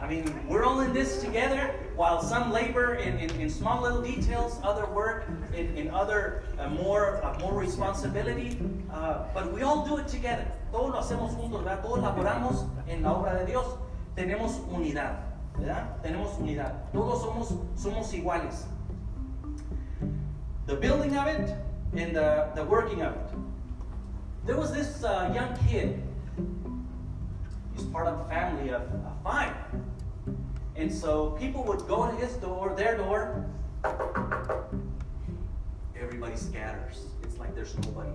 I mean, we're all in this together. While some labor in, in, in small little details, other work in, in other uh, more uh, more responsibility, uh, but we all do it together. Todos lo hacemos juntos, ¿verdad? Todos laboramos en la obra de Dios. Tenemos unidad, ¿verdad? Tenemos unidad. Todos somos somos iguales. The building of it and the, the working of it. There was this uh, young kid. He's part of a family of, of five. And so people would go to his door, their door. Everybody scatters. It's like there's nobody.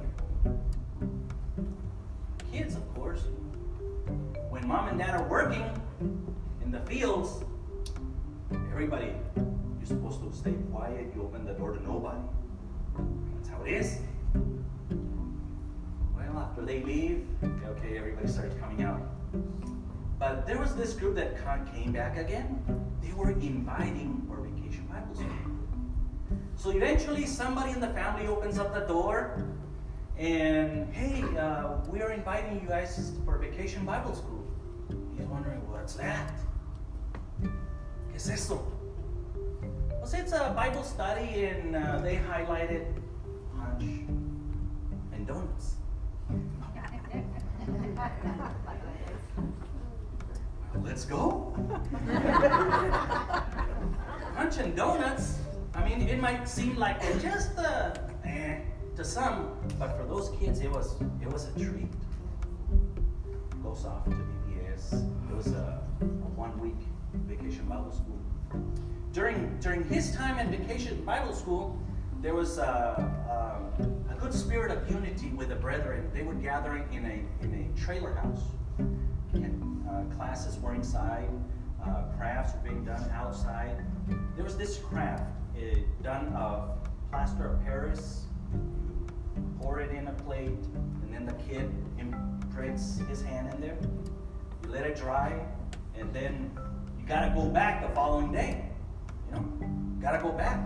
Kids, of course. When mom and dad are working in the fields, everybody, you're supposed to stay quiet. You open the door to nobody. That's how it is. Well, after they leave, okay, everybody starts coming out. But there was this group that came back again. They were inviting for vacation Bible school. So eventually, somebody in the family opens up the door and, hey, uh, we are inviting you guys for vacation Bible school. He's wondering, what's that? ¿Qué es esto? Well, it's a Bible study, and uh, they highlighted punch and donuts. let's go. Punch and donuts. I mean, it might seem like just uh, eh, to some, but for those kids, it was it was a treat. Goes off to VBS. It was a, a one week vacation Bible school. During during his time in vacation Bible school, there was a, a, a good spirit of unity with the brethren. They were gathering in a in a trailer house. And uh, classes were inside, uh, crafts were being done outside. There was this craft it, uh, done of plaster of Paris. You pour it in a plate, and then the kid imprints his hand in there. You let it dry, and then you gotta go back the following day. You know, gotta go back.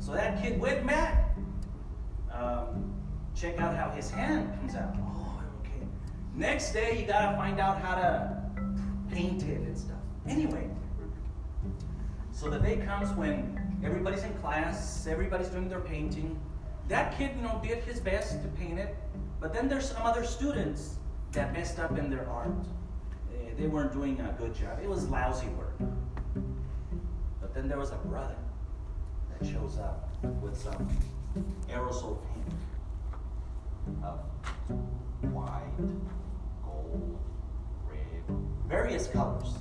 So that kid went back. Um, check out how his hand comes out. Oh, okay. Next day, you gotta find out how to painted and stuff. Anyway, so the day comes when everybody's in class, everybody's doing their painting. That kid, you know, did his best to paint it, but then there's some other students that messed up in their art. Eh, they weren't doing a good job. It was lousy work. But then there was a brother that shows up with some aerosol paint of white, gold, various colors.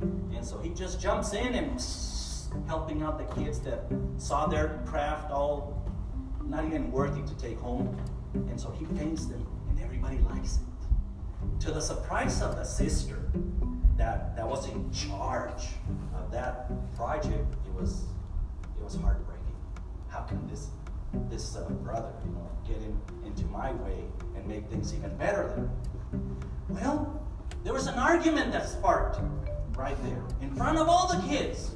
And so he just jumps in and helping out the kids that saw their craft all not even worthy to take home. And so he paints them, and everybody likes it. To the surprise of the sister that, that was in charge of that project, it was it was heartbreaking. How can this this uh, brother, you know, get in, into my way and make things even better than? Well, there was an argument that sparked right there in front of all the kids.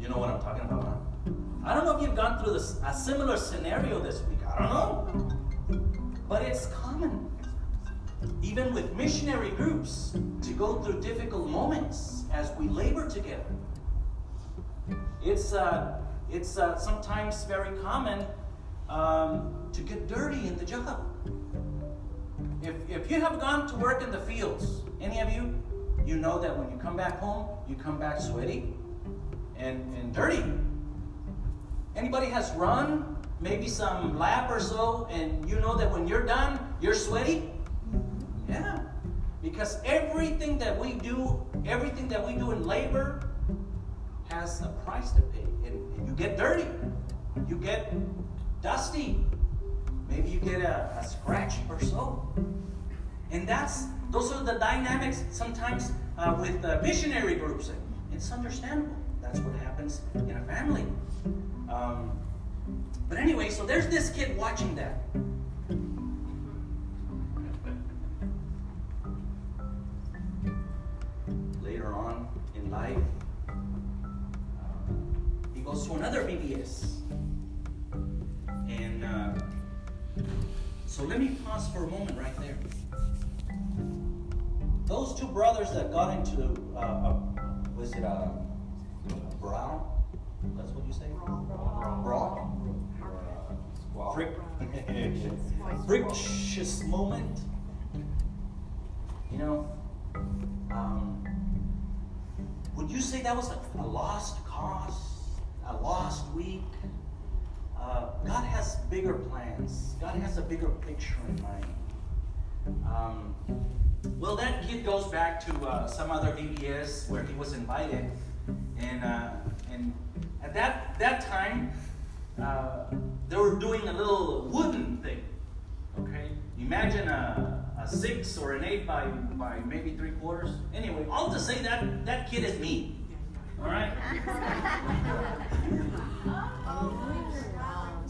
you know what I'm talking about, huh? I don't know if you've gone through this, a similar scenario this week. I don't know. But it's common, even with missionary groups, to go through difficult moments as we labor together. It's, uh, it's uh, sometimes very common um, to get dirty in the job. If, if you have gone to work in the fields, any of you, you know that when you come back home, you come back sweaty and, and dirty. Anybody has run maybe some lap or so, and you know that when you're done, you're sweaty? Yeah. Because everything that we do, everything that we do in labor has a price to pay. And, and you get dirty. You get dusty. Maybe you get a, a scratch or so. And that's those are the dynamics sometimes uh, with uh, missionary groups. It's understandable. That's what happens in a family. Um, but anyway, so there's this kid watching that. Let me pause for a moment right there. Those two brothers that got into, uh, uh, was it a uh, brown? That's what you say? Brawl? Frictious moment. You know, um, would you say that was a, a lost cause? A lost week? God has bigger plans. God has a bigger picture in mind. Um, well, that kid goes back to uh, some other VBS where he was invited, and uh, and at that that time uh, they were doing a little wooden thing. Okay, imagine a, a six or an eight by by maybe three quarters. Anyway, all to say that that kid is me. All right.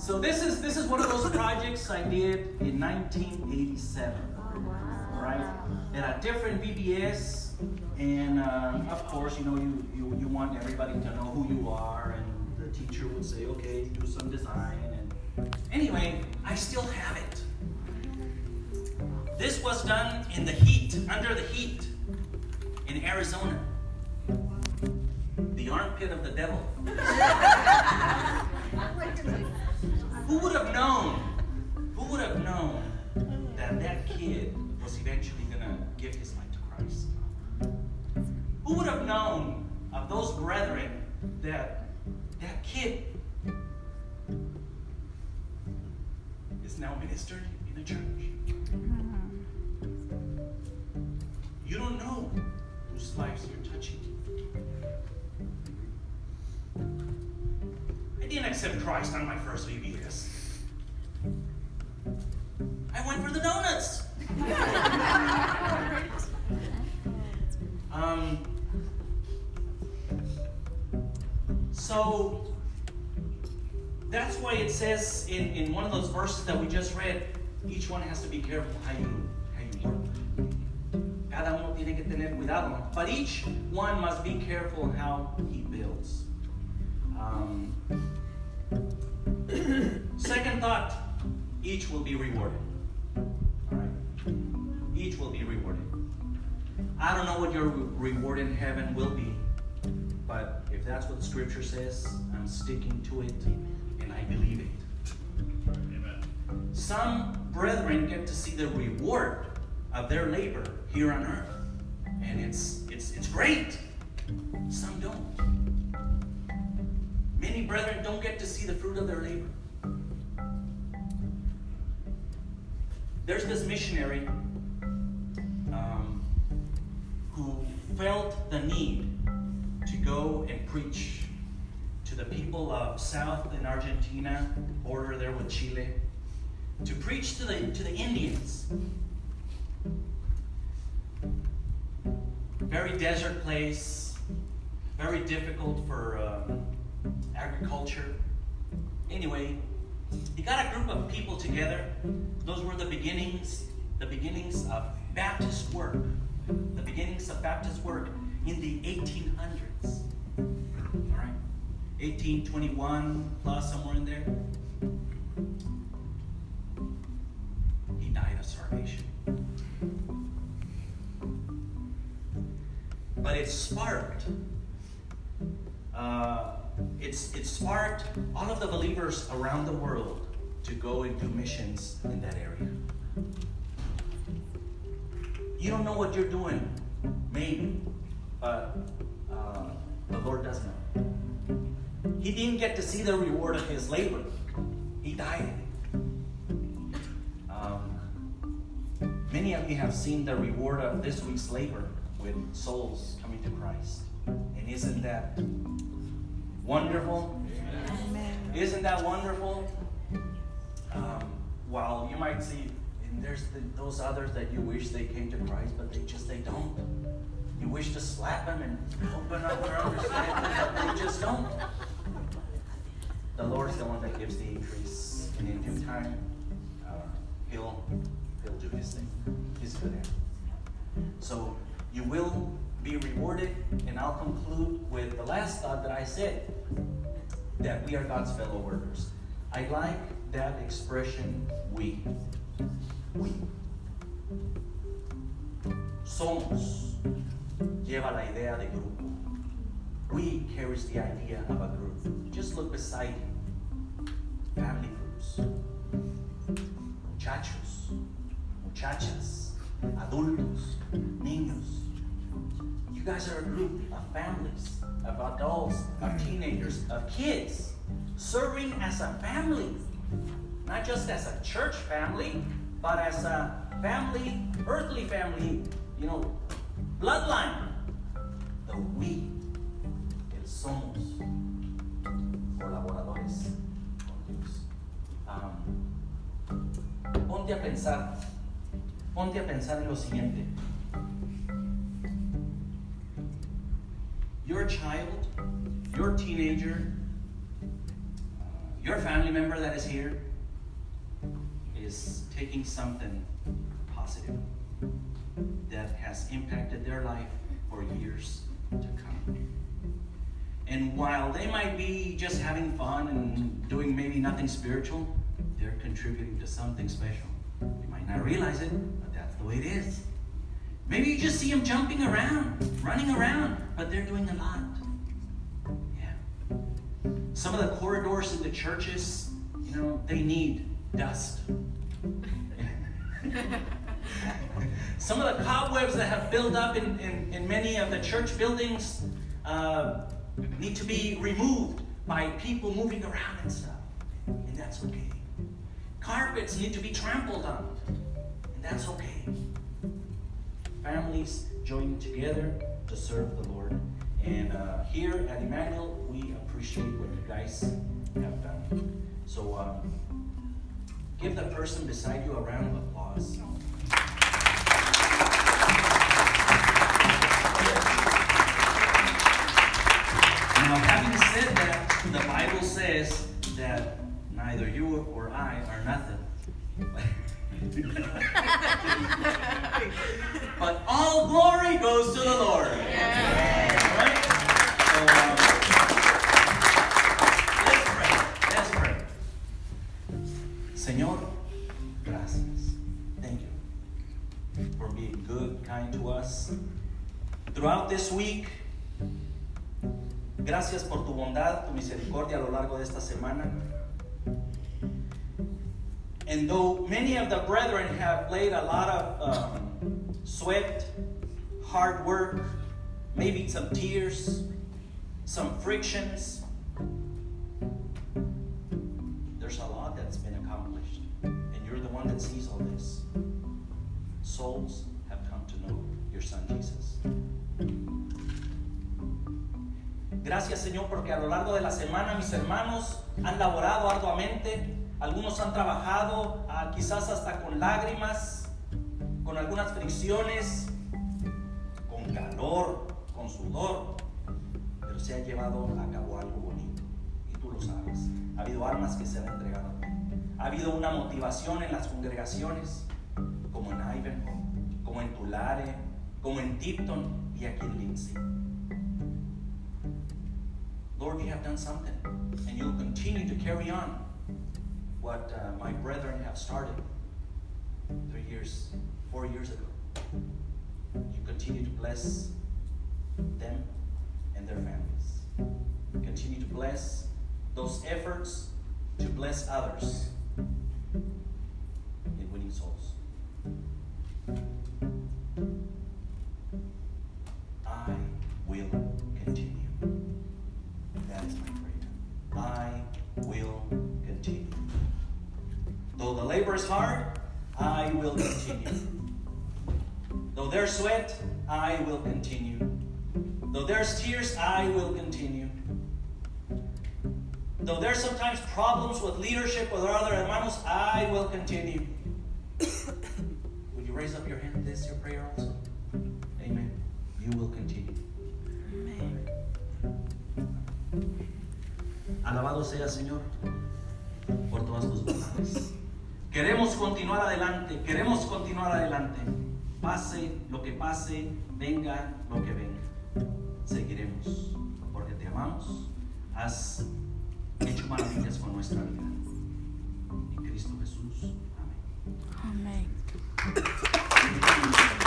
So this is this is one of those projects I did in 1987. Right? At a different VBS, and um, of course, you know, you, you you want everybody to know who you are, and the teacher would say, okay, do some design, and anyway, I still have it. This was done in the heat, under the heat, in Arizona, the armpit of the devil. Who would have known? Who would have known that that kid was eventually going to give his life to Christ? Who would have known of those brethren that that kid is now ministered in the church? You don't know whose lives you're touching. Didn't accept Christ on my first VBS. I went for the donuts. um, so that's why it says in, in one of those verses that we just read, each one has to be careful how you how you work. Cada uno tiene que tener cuidado. But each one must be careful how he builds. Um, second thought, each will be rewarded. Right? Each will be rewarded. I don't know what your reward in heaven will be, but if that's what the scripture says, I'm sticking to it and I believe it. Amen. Some brethren get to see the reward of their labor here on earth, and it's it's it's great. Some don't. Many brethren don't get to see the fruit of their labor. There's this missionary um, who felt the need to go and preach to the people of South in Argentina, border there with Chile, to preach to the, to the Indians. Very desert place, very difficult for. Uh, agriculture. Anyway, he got a group of people together. Those were the beginnings, the beginnings of Baptist work. The beginnings of Baptist work in the 1800s. All right? 1821 plus, somewhere in there. He died of starvation. But it sparked uh, it's, it sparked all of the believers around the world to go and do missions in that area. You don't know what you're doing, maybe, but uh, the Lord does know. He didn't get to see the reward of his labor, he died. Um, many of you have seen the reward of this week's labor with souls coming to Christ. And isn't that wonderful? Amen. Isn't that wonderful? Um, while you might see, and there's the, those others that you wish they came to Christ, but they just they don't. You wish to slap them and open up their understanding, but they just don't. The Lord's the one that gives the increase, and in due time, uh, He'll He'll do His thing. He's good at it. So you will be rewarded. And I'll conclude with the last thought that I said that we are God's fellow workers. I like that expression, we. We. Somos lleva la idea de grupo. We carries the idea of a group. Just look beside you. Family groups. Muchachos, muchachas, adultos, niños. You guys are a group of families, of adults, of teenagers, of kids, serving as a family. Not just as a church family, but as a family, earthly family, you know, bloodline. The we, el somos, colaboradores con Dios. Um, ponte a pensar, ponte a pensar en lo siguiente. Your child, your teenager, your family member that is here is taking something positive that has impacted their life for years to come. And while they might be just having fun and doing maybe nothing spiritual, they're contributing to something special. You might not realize it, but that's the way it is. Maybe you just see them jumping around, running around, but they're doing a lot. Yeah. Some of the corridors in the churches, you know, they need dust. Some of the cobwebs that have built up in, in, in many of the church buildings uh, need to be removed by people moving around and stuff. And that's okay. Carpets need to be trampled on. And that's okay. Families joining together to serve the Lord. And uh, here at Immanuel, we appreciate what you guys have done. So um, give the person beside you a round of applause. Now, having said that, the Bible says that neither you or I are nothing. but all glory goes to the Lord. Right? So, um, let's pray. Let's pray. Señor, gracias. Thank you for being good, kind to us. Throughout this week, gracias por tu bondad, tu misericordia a lo largo de esta semana. And though many of the brethren have laid a lot of um, sweat, hard work, maybe some tears, some frictions, there's a lot that's been accomplished. And you're the one that sees all this. Souls have come to know your Son Jesus. Gracias Señor porque a lo largo de la semana mis hermanos han laborado arduamente Algunos han trabajado ah, quizás hasta con lágrimas, con algunas fricciones, con calor, con sudor, pero se ha llevado a cabo algo bonito. Y tú lo sabes. Ha habido almas que se han entregado. Ha habido una motivación en las congregaciones, como en Ivanhoe, como en Tulare, como en Tipton y aquí en Lindsay. Lord, you have done something, and you'll continue to carry on what uh, my brethren have started three years, four years ago. You continue to bless them and their families. Continue to bless those efforts to bless others in winning souls. I will continue. That is my prayer. I will continue. Though the labor is hard, I will continue. Though there's sweat, I will continue. Though there's tears, I will continue. Though there's sometimes problems with leadership with our other hermanos, I will continue. Would you raise up your hand? This your prayer also. Amen. You will continue. Amen. Alabado sea Señor por todas tus bondades. Queremos continuar adelante, queremos continuar adelante. Pase lo que pase, venga lo que venga. Seguiremos, porque te amamos. Has hecho maravillas con nuestra vida. En Cristo Jesús. Amén. Amém.